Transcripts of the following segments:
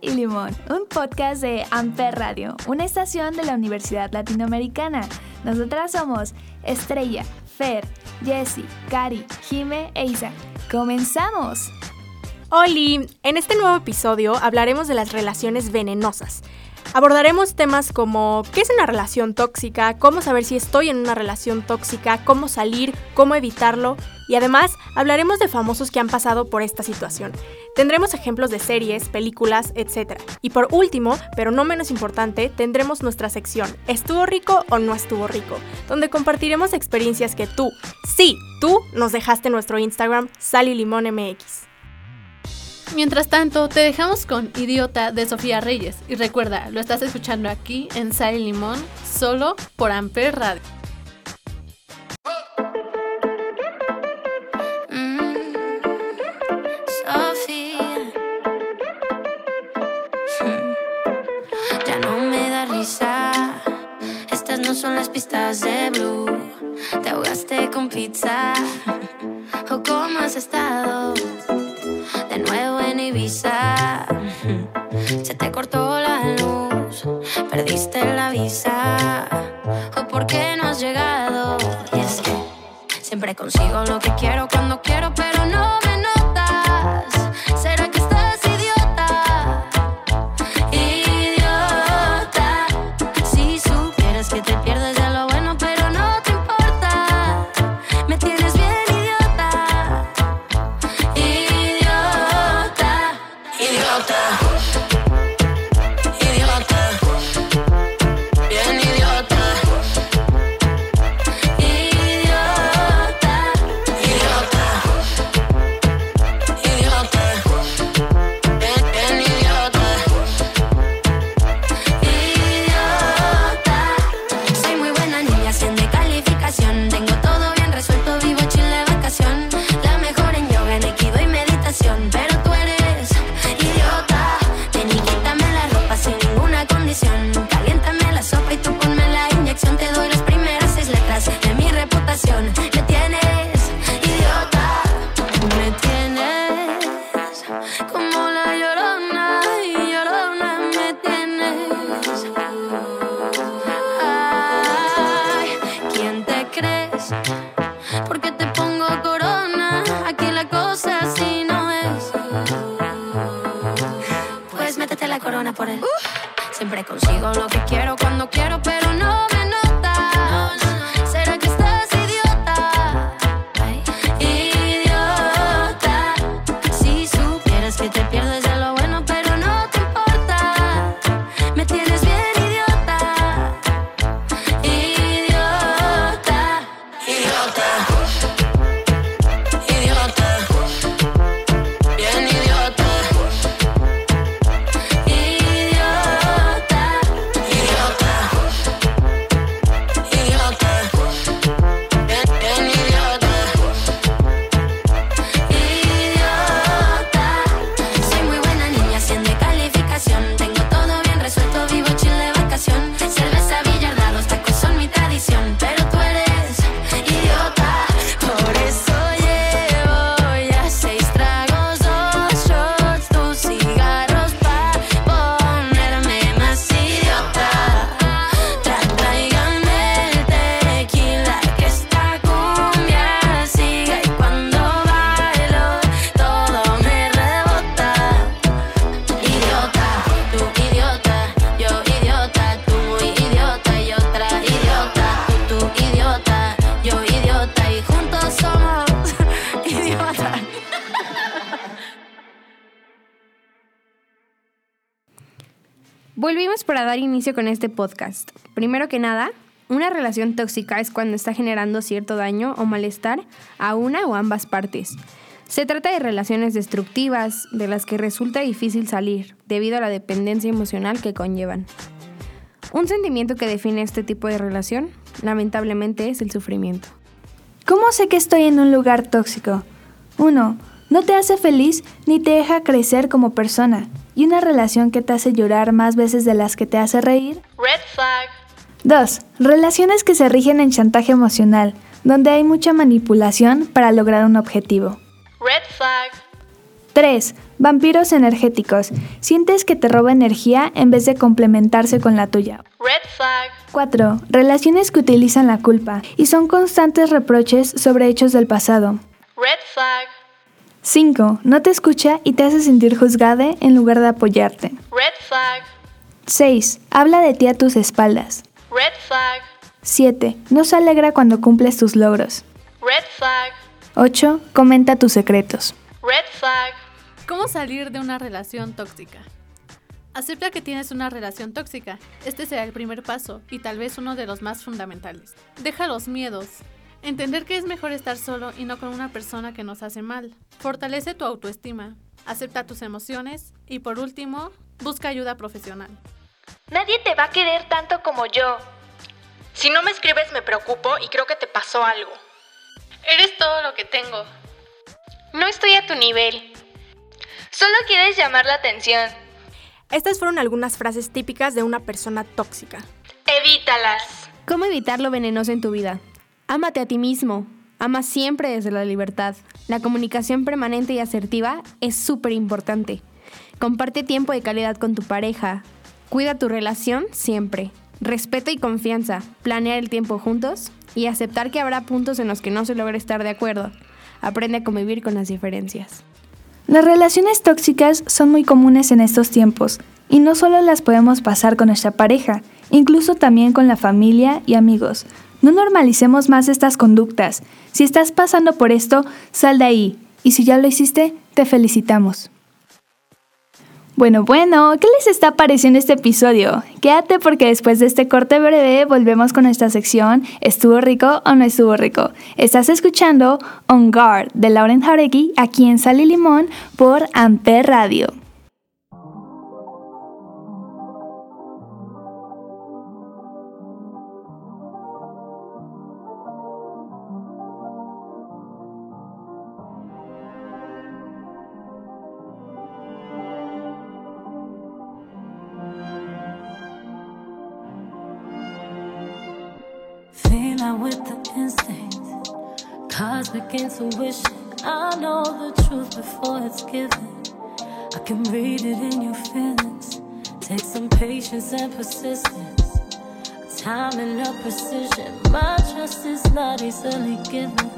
Y Limón, un podcast de Amper Radio, una estación de la Universidad Latinoamericana. Nosotras somos Estrella, Fer, Jessie, Cari, Jime e Isa. ¡Comenzamos! Oli, en este nuevo episodio hablaremos de las relaciones venenosas. Abordaremos temas como qué es una relación tóxica, cómo saber si estoy en una relación tóxica, cómo salir, cómo evitarlo y además hablaremos de famosos que han pasado por esta situación. Tendremos ejemplos de series, películas, etc. Y por último, pero no menos importante, tendremos nuestra sección ¿Estuvo rico o no estuvo rico? Donde compartiremos experiencias que tú, sí, tú nos dejaste en nuestro Instagram Sal y Limón MX. Mientras tanto, te dejamos con Idiota de Sofía Reyes. Y recuerda, lo estás escuchando aquí en Sal Limón, solo por Amper Radio. Risa. Estas no son las pistas de Blue. Te ahogaste con pizza. ¿O cómo has estado? De nuevo en Ibiza. Se te cortó la luz. Perdiste la visa. ¿O por qué no has llegado? Y siempre consigo lo que quiero cuando Para dar inicio con este podcast. Primero que nada, una relación tóxica es cuando está generando cierto daño o malestar a una o ambas partes. Se trata de relaciones destructivas de las que resulta difícil salir debido a la dependencia emocional que conllevan. Un sentimiento que define este tipo de relación, lamentablemente, es el sufrimiento. ¿Cómo sé que estoy en un lugar tóxico? 1. No te hace feliz ni te deja crecer como persona. Y una relación que te hace llorar más veces de las que te hace reír. Red flag. 2. Relaciones que se rigen en chantaje emocional, donde hay mucha manipulación para lograr un objetivo. Red flag. 3. Vampiros energéticos. Sientes que te roba energía en vez de complementarse con la tuya. Red flag. 4. Relaciones que utilizan la culpa y son constantes reproches sobre hechos del pasado. Red flag. 5. No te escucha y te hace sentir juzgada en lugar de apoyarte. Red flag. 6. Habla de ti a tus espaldas. Red flag. 7. No se alegra cuando cumples tus logros. Red flag. 8. Comenta tus secretos. Red flag. ¿Cómo salir de una relación tóxica? Acepta que tienes una relación tóxica. Este será el primer paso y tal vez uno de los más fundamentales. Deja los miedos. Entender que es mejor estar solo y no con una persona que nos hace mal. Fortalece tu autoestima. Acepta tus emociones y por último, busca ayuda profesional. Nadie te va a querer tanto como yo. Si no me escribes me preocupo y creo que te pasó algo. Eres todo lo que tengo. No estoy a tu nivel. Solo quieres llamar la atención. Estas fueron algunas frases típicas de una persona tóxica. Evítalas. ¿Cómo evitar lo venenoso en tu vida? Ámate a ti mismo. Ama siempre desde la libertad. La comunicación permanente y asertiva es súper importante. Comparte tiempo de calidad con tu pareja. Cuida tu relación siempre. Respeto y confianza. Planear el tiempo juntos y aceptar que habrá puntos en los que no se logre estar de acuerdo. Aprende a convivir con las diferencias. Las relaciones tóxicas son muy comunes en estos tiempos y no solo las podemos pasar con nuestra pareja, incluso también con la familia y amigos. No normalicemos más estas conductas. Si estás pasando por esto, sal de ahí. Y si ya lo hiciste, te felicitamos. Bueno, bueno, ¿qué les está pareciendo este episodio? Quédate porque después de este corte breve volvemos con nuestra sección ¿Estuvo rico o no estuvo rico? Estás escuchando On Guard de Lauren Jaregui aquí en Sal y Limón por Amper Radio. With the instinct, cosmic intuition. I know the truth before it's given. I can read it in your feelings. Take some patience and persistence. Time and no precision. My trust is not easily given.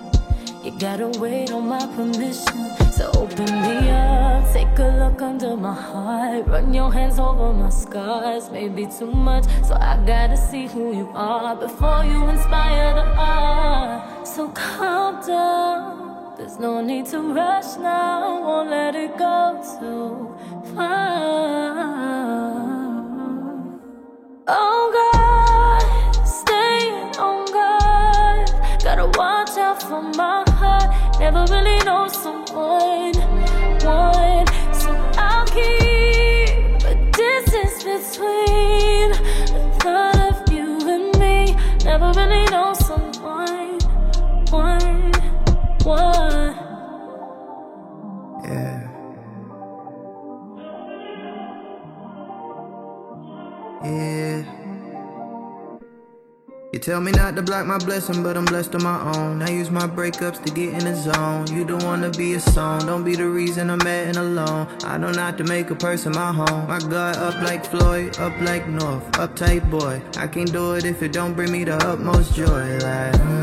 You gotta wait on my permission. So open me up, take a look under my heart. Run your hands over my scars. Maybe too much, so I gotta see who you are before you inspire the art. So calm down. There's no need to rush now. Won't let it go too far. Never really know someone. Tell me not to block my blessing, but I'm blessed on my own. I use my breakups to get in the zone. You don't wanna be a song, don't be the reason I'm mad and alone. I don't have to make a person my home. I got up like Floyd, up like North, uptight boy. I can't do it if it don't bring me the utmost joy. Like,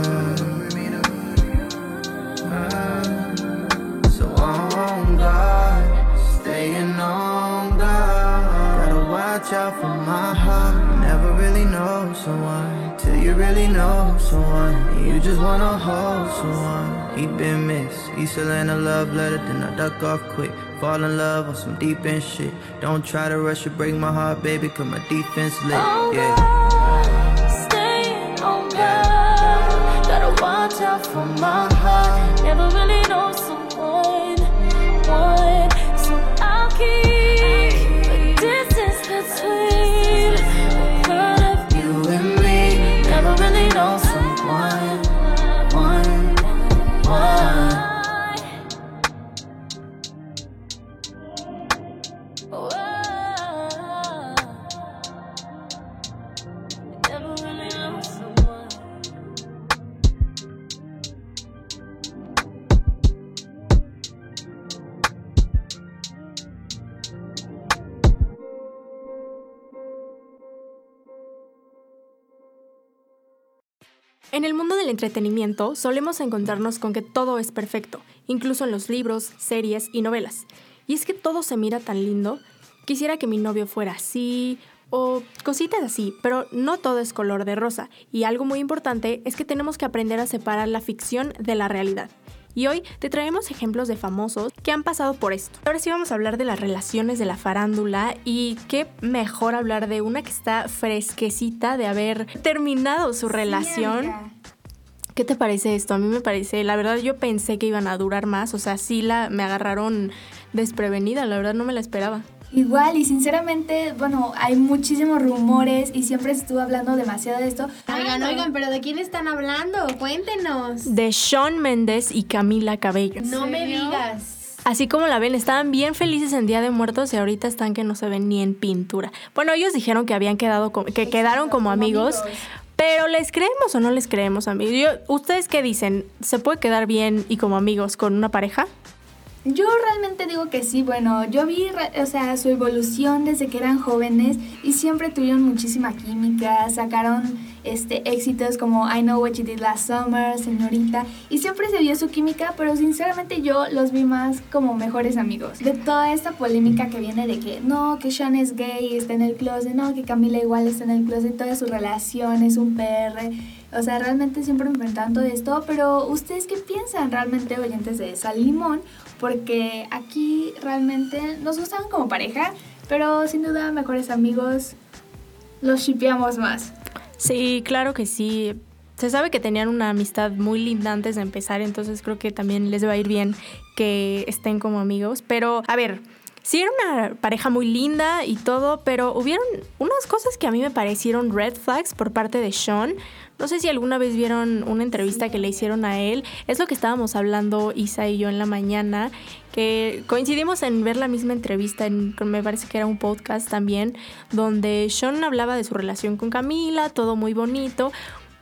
really know someone. You just wanna hold someone. He been missed. He still in a love letter, then I duck off quick. Fall in love on some deep end shit. Don't try to rush or break my heart, baby, cause my defense lit. On Yeah. staying on guard. Gotta watch out for my heart. Never really know someone. One, so I'll keep En el mundo del entretenimiento solemos encontrarnos con que todo es perfecto, incluso en los libros, series y novelas. Y es que todo se mira tan lindo. Quisiera que mi novio fuera así o cositas así, pero no todo es color de rosa. Y algo muy importante es que tenemos que aprender a separar la ficción de la realidad. Y hoy te traemos ejemplos de famosos que han pasado por esto. Ahora sí vamos a hablar de las relaciones de la farándula y qué mejor hablar de una que está fresquecita de haber terminado su relación. ¿Qué te parece esto? A mí me parece, la verdad yo pensé que iban a durar más, o sea, sí la me agarraron desprevenida, la verdad no me la esperaba. Igual, y sinceramente, bueno, hay muchísimos rumores y siempre estuvo hablando demasiado de esto. Oigan, oigan, pero ¿de quién están hablando? Cuéntenos. De Shawn Mendes y Camila Cabello. No me digas. Así como la ven, estaban bien felices en Día de Muertos y ahorita están que no se ven ni en pintura. Bueno, ellos dijeron que habían quedado como, que quedaron como amigos, pero ¿les creemos o no les creemos, amigos? Yo- ¿Ustedes qué dicen? ¿Se puede quedar bien y como amigos con una pareja? Yo realmente digo que sí, bueno, yo vi, o sea, su evolución desde que eran jóvenes y siempre tuvieron muchísima química, sacaron este éxitos como I Know What You Did Last Summer, Señorita, y siempre se vio su química, pero sinceramente yo los vi más como mejores amigos. De toda esta polémica que viene de que no, que Sean es gay, está en el closet, no, que Camila igual está en el closet, toda su relación es un PR. O sea, realmente siempre me enfrentan todo esto, pero ¿ustedes qué piensan realmente, oyentes de Sal y Limón? Porque aquí realmente nos gustan como pareja, pero sin duda mejores amigos los shipeamos más. Sí, claro que sí. Se sabe que tenían una amistad muy linda antes de empezar, entonces creo que también les va a ir bien que estén como amigos. Pero, a ver, sí era una pareja muy linda y todo, pero hubieron unas cosas que a mí me parecieron red flags por parte de Sean. No sé si alguna vez vieron una entrevista que le hicieron a él. Es lo que estábamos hablando Isa y yo en la mañana, que coincidimos en ver la misma entrevista, en, me parece que era un podcast también, donde Sean hablaba de su relación con Camila, todo muy bonito.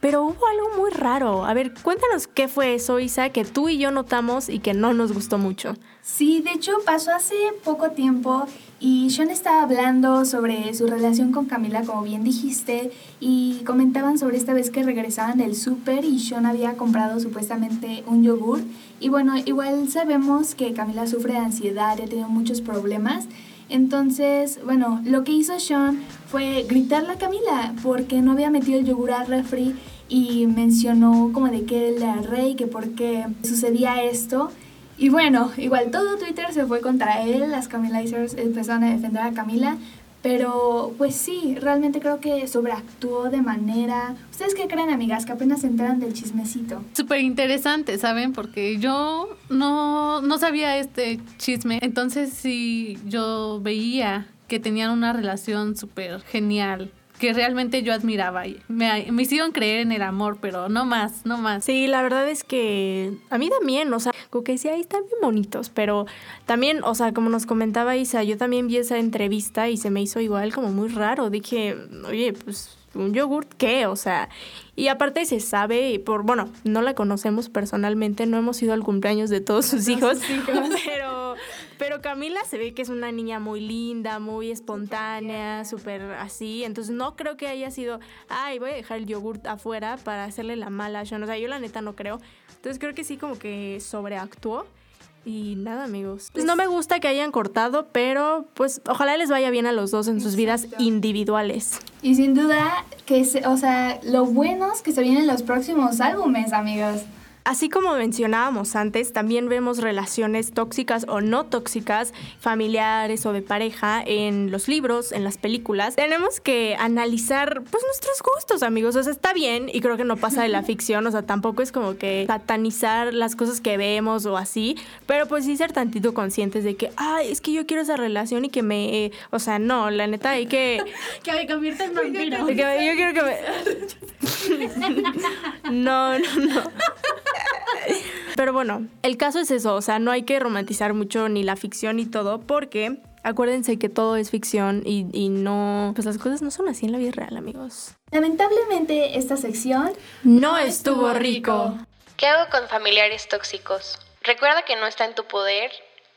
Pero hubo algo muy raro. A ver, cuéntanos qué fue eso, Isa, que tú y yo notamos y que no nos gustó mucho. Sí, de hecho pasó hace poco tiempo y Sean estaba hablando sobre su relación con Camila, como bien dijiste, y comentaban sobre esta vez que regresaban del súper y Sean había comprado supuestamente un yogur. Y bueno, igual sabemos que Camila sufre de ansiedad y ha tenido muchos problemas. Entonces, bueno, lo que hizo Sean fue gritarle a Camila porque no había metido el yogur al refri y mencionó como de que él era rey, que por qué sucedía esto. Y bueno, igual todo Twitter se fue contra él, las Camilizers empezaron a defender a Camila, pero pues sí, realmente creo que sobreactuó de manera... ¿Ustedes qué creen, amigas, que apenas enteran del chismecito? Súper interesante, ¿saben? Porque yo no, no sabía este chisme. Entonces sí, yo veía que tenían una relación súper genial, que realmente yo admiraba. y Me, me hicieron creer en el amor, pero no más, no más. Sí, la verdad es que a mí también, o sea, como que sí, ahí están bien bonitos, pero también, o sea, como nos comentaba Isa, yo también vi esa entrevista y se me hizo igual como muy raro. Dije, oye, pues un yogurt, ¿qué? O sea, y aparte se sabe, y por, bueno, no la conocemos personalmente, no hemos ido al cumpleaños de todos sus hijos, pero, pero Camila se ve que es una niña muy linda, muy espontánea, súper así, entonces no creo que haya sido, ay, voy a dejar el yogurt afuera para hacerle la mala a Sean, o sea, yo la neta no creo, entonces creo que sí como que sobreactuó. Y nada, amigos. Pues no me gusta que hayan cortado, pero pues ojalá les vaya bien a los dos en sus vidas individuales. Y sin duda que, se- o sea, lo bueno es que se vienen los próximos álbumes, amigos. Así como mencionábamos antes, también vemos relaciones tóxicas o no tóxicas, familiares o de pareja en los libros, en las películas. Tenemos que analizar pues nuestros gustos, amigos. O sea, está bien y creo que no pasa de la ficción, o sea, tampoco es como que satanizar las cosas que vemos o así, pero pues sí ser tantito conscientes de que, ay, es que yo quiero esa relación y que me, eh, o sea, no, la neta hay que Que me convierta en vampiro. yo quiero que me... No, no, no. Pero bueno, el caso es eso, o sea, no hay que romantizar mucho ni la ficción y todo, porque acuérdense que todo es ficción y, y no... Pues las cosas no son así en la vida real, amigos. Lamentablemente esta sección No estuvo rico. ¿Qué hago con familiares tóxicos? Recuerda que no está en tu poder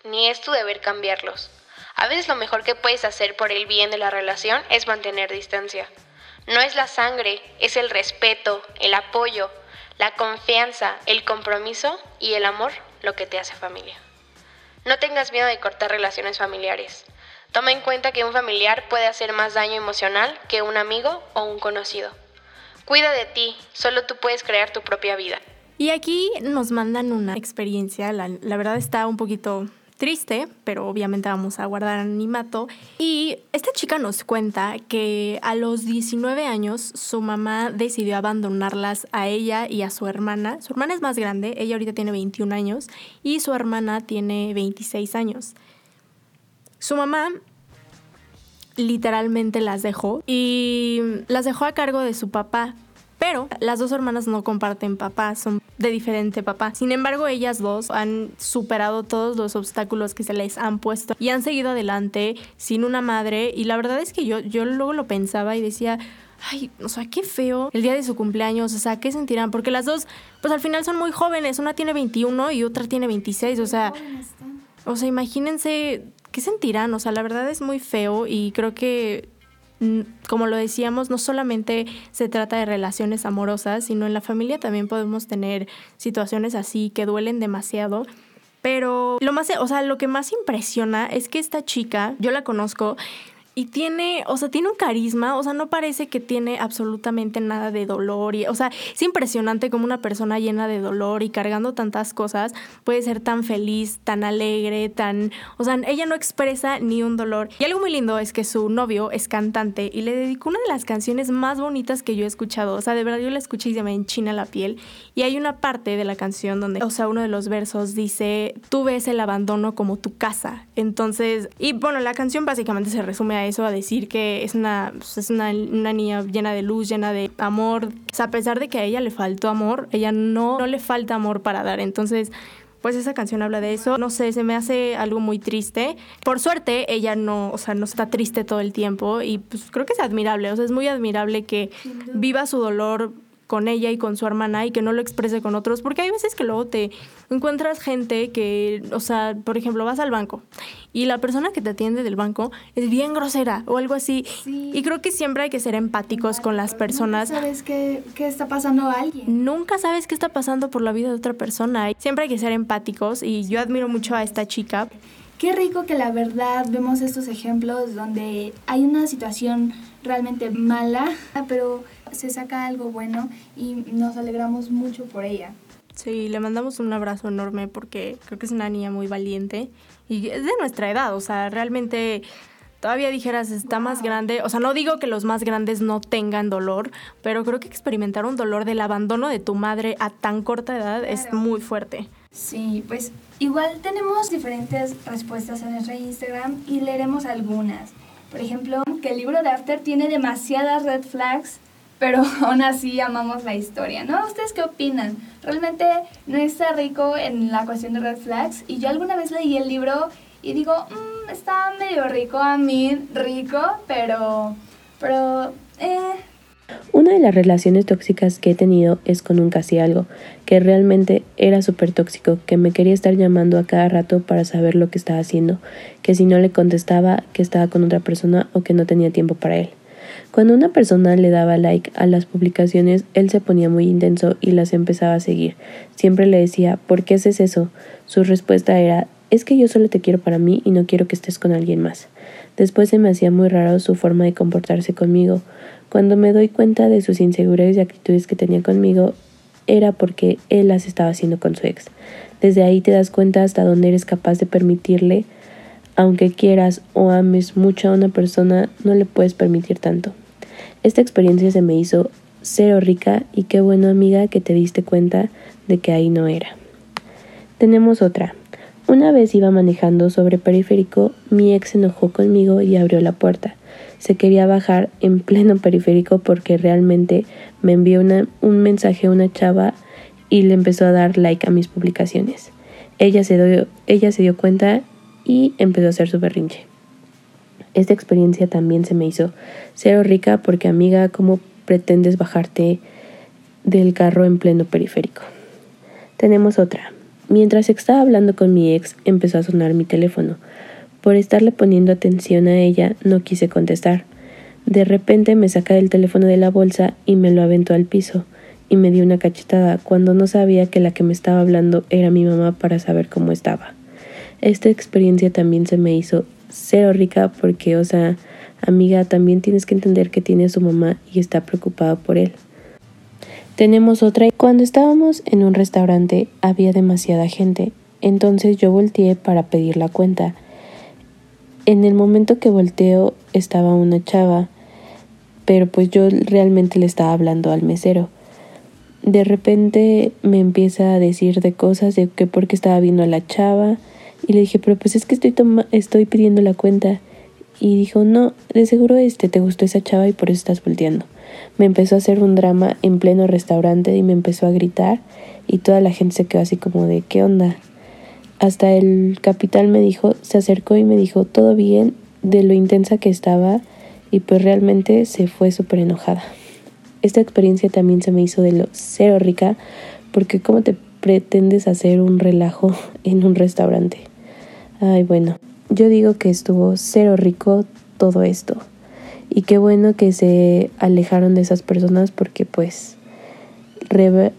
ni es tu deber cambiarlos. A veces lo mejor que puedes hacer por el bien de la relación es mantener distancia. No es la sangre, es el respeto, el apoyo, la confianza, el compromiso y el amor lo que te hace familia. No tengas miedo de cortar relaciones familiares. Toma en cuenta que un familiar puede hacer más daño emocional que un amigo o un conocido. Cuida de ti, solo tú puedes crear tu propia vida. Y aquí nos mandan una experiencia, la, la verdad está un poquito triste, pero obviamente vamos a guardar animato. Y esta chica nos cuenta que a los 19 años su mamá decidió abandonarlas a ella y a su hermana. Su hermana es más grande, ella ahorita tiene 21 años y su hermana tiene 26 años. Su mamá literalmente las dejó y las dejó a cargo de su papá. Pero las dos hermanas no comparten papá, son de diferente papá. Sin embargo, ellas dos han superado todos los obstáculos que se les han puesto y han seguido adelante sin una madre. Y la verdad es que yo, yo luego lo pensaba y decía, ay, o sea, qué feo el día de su cumpleaños, o sea, ¿qué sentirán? Porque las dos, pues al final son muy jóvenes, una tiene 21 y otra tiene 26, o sea, o sea, imagínense, ¿qué sentirán? O sea, la verdad es muy feo y creo que como lo decíamos, no solamente se trata de relaciones amorosas, sino en la familia también podemos tener situaciones así que duelen demasiado. Pero lo más, o sea, lo que más impresiona es que esta chica, yo la conozco, y tiene, o sea, tiene un carisma, o sea, no parece que tiene absolutamente nada de dolor. Y, o sea, es impresionante como una persona llena de dolor y cargando tantas cosas puede ser tan feliz, tan alegre, tan... O sea, ella no expresa ni un dolor. Y algo muy lindo es que su novio es cantante y le dedicó una de las canciones más bonitas que yo he escuchado. O sea, de verdad yo la escuché y se me enchina la piel. Y hay una parte de la canción donde, o sea, uno de los versos dice, tú ves el abandono como tu casa. Entonces, y bueno, la canción básicamente se resume a eso, a decir que es una, pues, es una, una niña llena de luz, llena de amor. O sea, a pesar de que a ella le faltó amor, ella no, no le falta amor para dar. Entonces, pues esa canción habla de eso. No sé, se me hace algo muy triste. Por suerte, ella no, o sea, no está triste todo el tiempo y pues creo que es admirable. O sea, es muy admirable que viva su dolor con ella y con su hermana y que no lo exprese con otros, porque hay veces que luego te encuentras gente que, o sea, por ejemplo, vas al banco y la persona que te atiende del banco es bien grosera o algo así. Sí. Y creo que siempre hay que ser empáticos con las personas. Nunca sabes qué, qué está pasando a alguien. Nunca sabes qué está pasando por la vida de otra persona. Siempre hay que ser empáticos y yo admiro mucho a esta chica. Qué rico que la verdad vemos estos ejemplos donde hay una situación realmente mala, pero se saca algo bueno y nos alegramos mucho por ella. Sí, le mandamos un abrazo enorme porque creo que es una niña muy valiente y es de nuestra edad, o sea, realmente todavía dijeras está más grande, o sea, no digo que los más grandes no tengan dolor, pero creo que experimentar un dolor del abandono de tu madre a tan corta edad es muy fuerte. Sí, pues igual tenemos diferentes respuestas en nuestro Instagram y leeremos algunas. Por ejemplo, que el libro de After tiene demasiadas red flags, pero aún así amamos la historia, ¿no? ¿Ustedes qué opinan? Realmente no está rico en la cuestión de red flags y yo alguna vez leí el libro y digo, "Mm, está medio rico a mí, rico, pero, pero, eh, Una de las relaciones tóxicas que he tenido es con un casi algo, que realmente era súper tóxico, que me quería estar llamando a cada rato para saber lo que estaba haciendo, que si no le contestaba que estaba con otra persona o que no tenía tiempo para él. Cuando una persona le daba like a las publicaciones, él se ponía muy intenso y las empezaba a seguir. Siempre le decía, ¿por qué haces eso? Su respuesta era, es que yo solo te quiero para mí y no quiero que estés con alguien más. Después se me hacía muy raro su forma de comportarse conmigo. Cuando me doy cuenta de sus inseguridades y actitudes que tenía conmigo, era porque él las estaba haciendo con su ex. Desde ahí te das cuenta hasta dónde eres capaz de permitirle, aunque quieras o ames mucho a una persona, no le puedes permitir tanto. Esta experiencia se me hizo cero rica y qué bueno amiga que te diste cuenta de que ahí no era. Tenemos otra. Una vez iba manejando sobre periférico, mi ex se enojó conmigo y abrió la puerta. Se quería bajar en pleno periférico porque realmente me envió un mensaje a una chava y le empezó a dar like a mis publicaciones. Ella se, dio, ella se dio cuenta y empezó a hacer su berrinche. Esta experiencia también se me hizo cero rica porque amiga, ¿cómo pretendes bajarte del carro en pleno periférico? Tenemos otra. Mientras estaba hablando con mi ex, empezó a sonar mi teléfono. Por estarle poniendo atención a ella, no quise contestar. De repente me saca el teléfono de la bolsa y me lo aventó al piso y me dio una cachetada cuando no sabía que la que me estaba hablando era mi mamá para saber cómo estaba. Esta experiencia también se me hizo cero rica porque, o sea, amiga, también tienes que entender que tiene a su mamá y está preocupada por él. Tenemos otra. Cuando estábamos en un restaurante había demasiada gente, entonces yo volteé para pedir la cuenta. En el momento que volteo estaba una chava, pero pues yo realmente le estaba hablando al mesero. De repente me empieza a decir de cosas de que porque estaba viendo a la chava y le dije, pero pues es que estoy, estoy pidiendo la cuenta. Y dijo, no, de seguro este te gustó esa chava y por eso estás volteando me empezó a hacer un drama en pleno restaurante y me empezó a gritar y toda la gente se quedó así como de ¿qué onda? Hasta el capitán me dijo, se acercó y me dijo todo bien de lo intensa que estaba y pues realmente se fue súper enojada. Esta experiencia también se me hizo de lo cero rica porque cómo te pretendes hacer un relajo en un restaurante. Ay, bueno, yo digo que estuvo cero rico todo esto. Y qué bueno que se alejaron de esas personas porque pues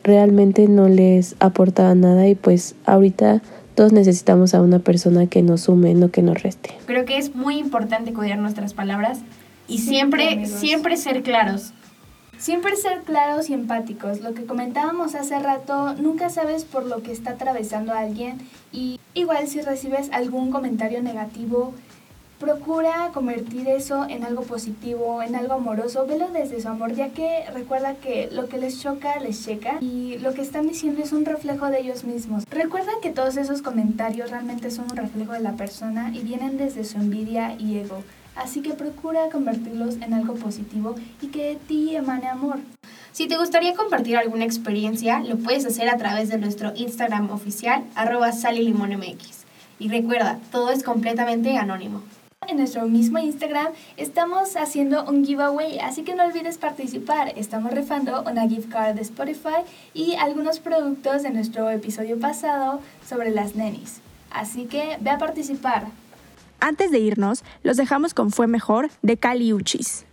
realmente no les aportaba nada y pues ahorita todos necesitamos a una persona que nos sume, no que nos reste. Creo que es muy importante cuidar nuestras palabras y siempre, siempre ser claros. Siempre ser claros y empáticos. Lo que comentábamos hace rato, nunca sabes por lo que está atravesando alguien y igual si recibes algún comentario negativo, Procura convertir eso en algo positivo, en algo amoroso, velo desde su amor, ya que recuerda que lo que les choca, les checa y lo que están diciendo es un reflejo de ellos mismos. Recuerda que todos esos comentarios realmente son un reflejo de la persona y vienen desde su envidia y ego. Así que procura convertirlos en algo positivo y que de ti emane amor. Si te gustaría compartir alguna experiencia, lo puedes hacer a través de nuestro Instagram oficial, arroba. Y recuerda, todo es completamente anónimo. En nuestro mismo Instagram estamos haciendo un giveaway, así que no olvides participar. Estamos rifando una gift card de Spotify y algunos productos de nuestro episodio pasado sobre las nenis. Así que ve a participar. Antes de irnos, los dejamos con Fue Mejor de Cali Uchis.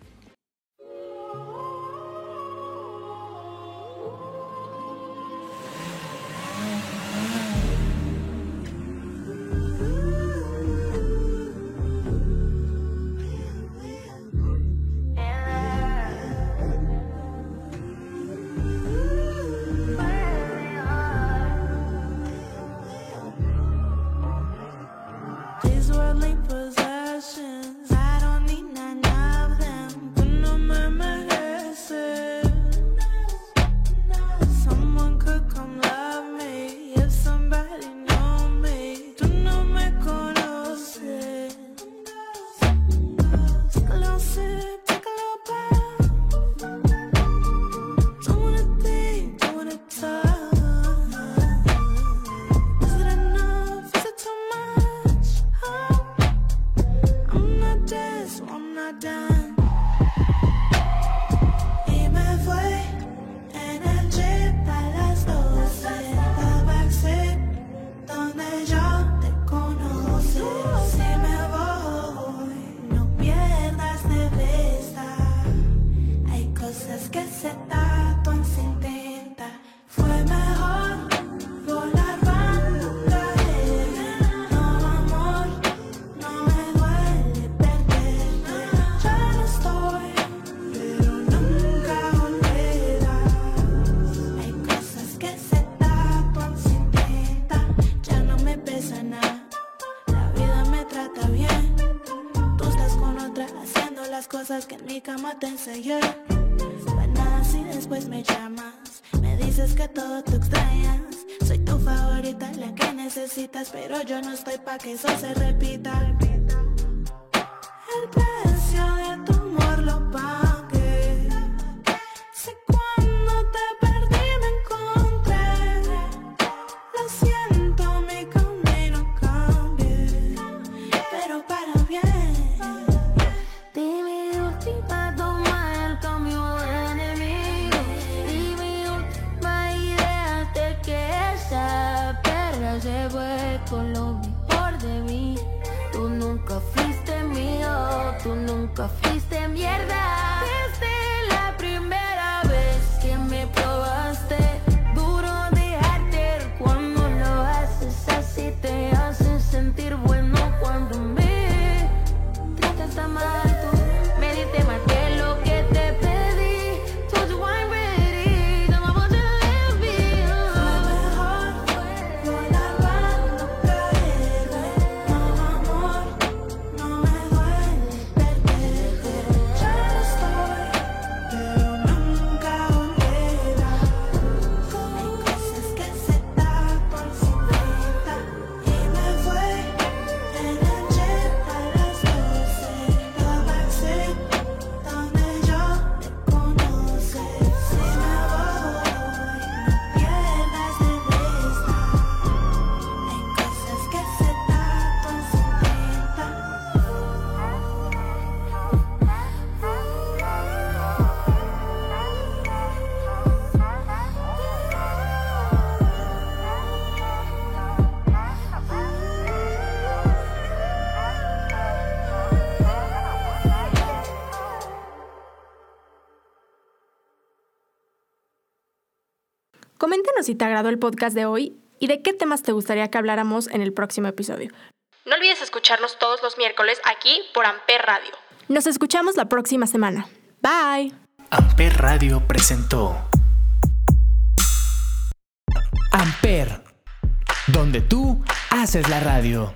Que en mi cama te enseñé. Buenas y después me llamas. Me dices que todo te extrañas. Soy tu favorita, la que necesitas, pero yo no estoy pa' que eso se repita. hiciste mierda. Si te agradó el podcast de hoy y de qué temas te gustaría que habláramos en el próximo episodio. No olvides escucharnos todos los miércoles aquí por Amper Radio. Nos escuchamos la próxima semana. Bye. Amper Radio presentó Amper, donde tú haces la radio.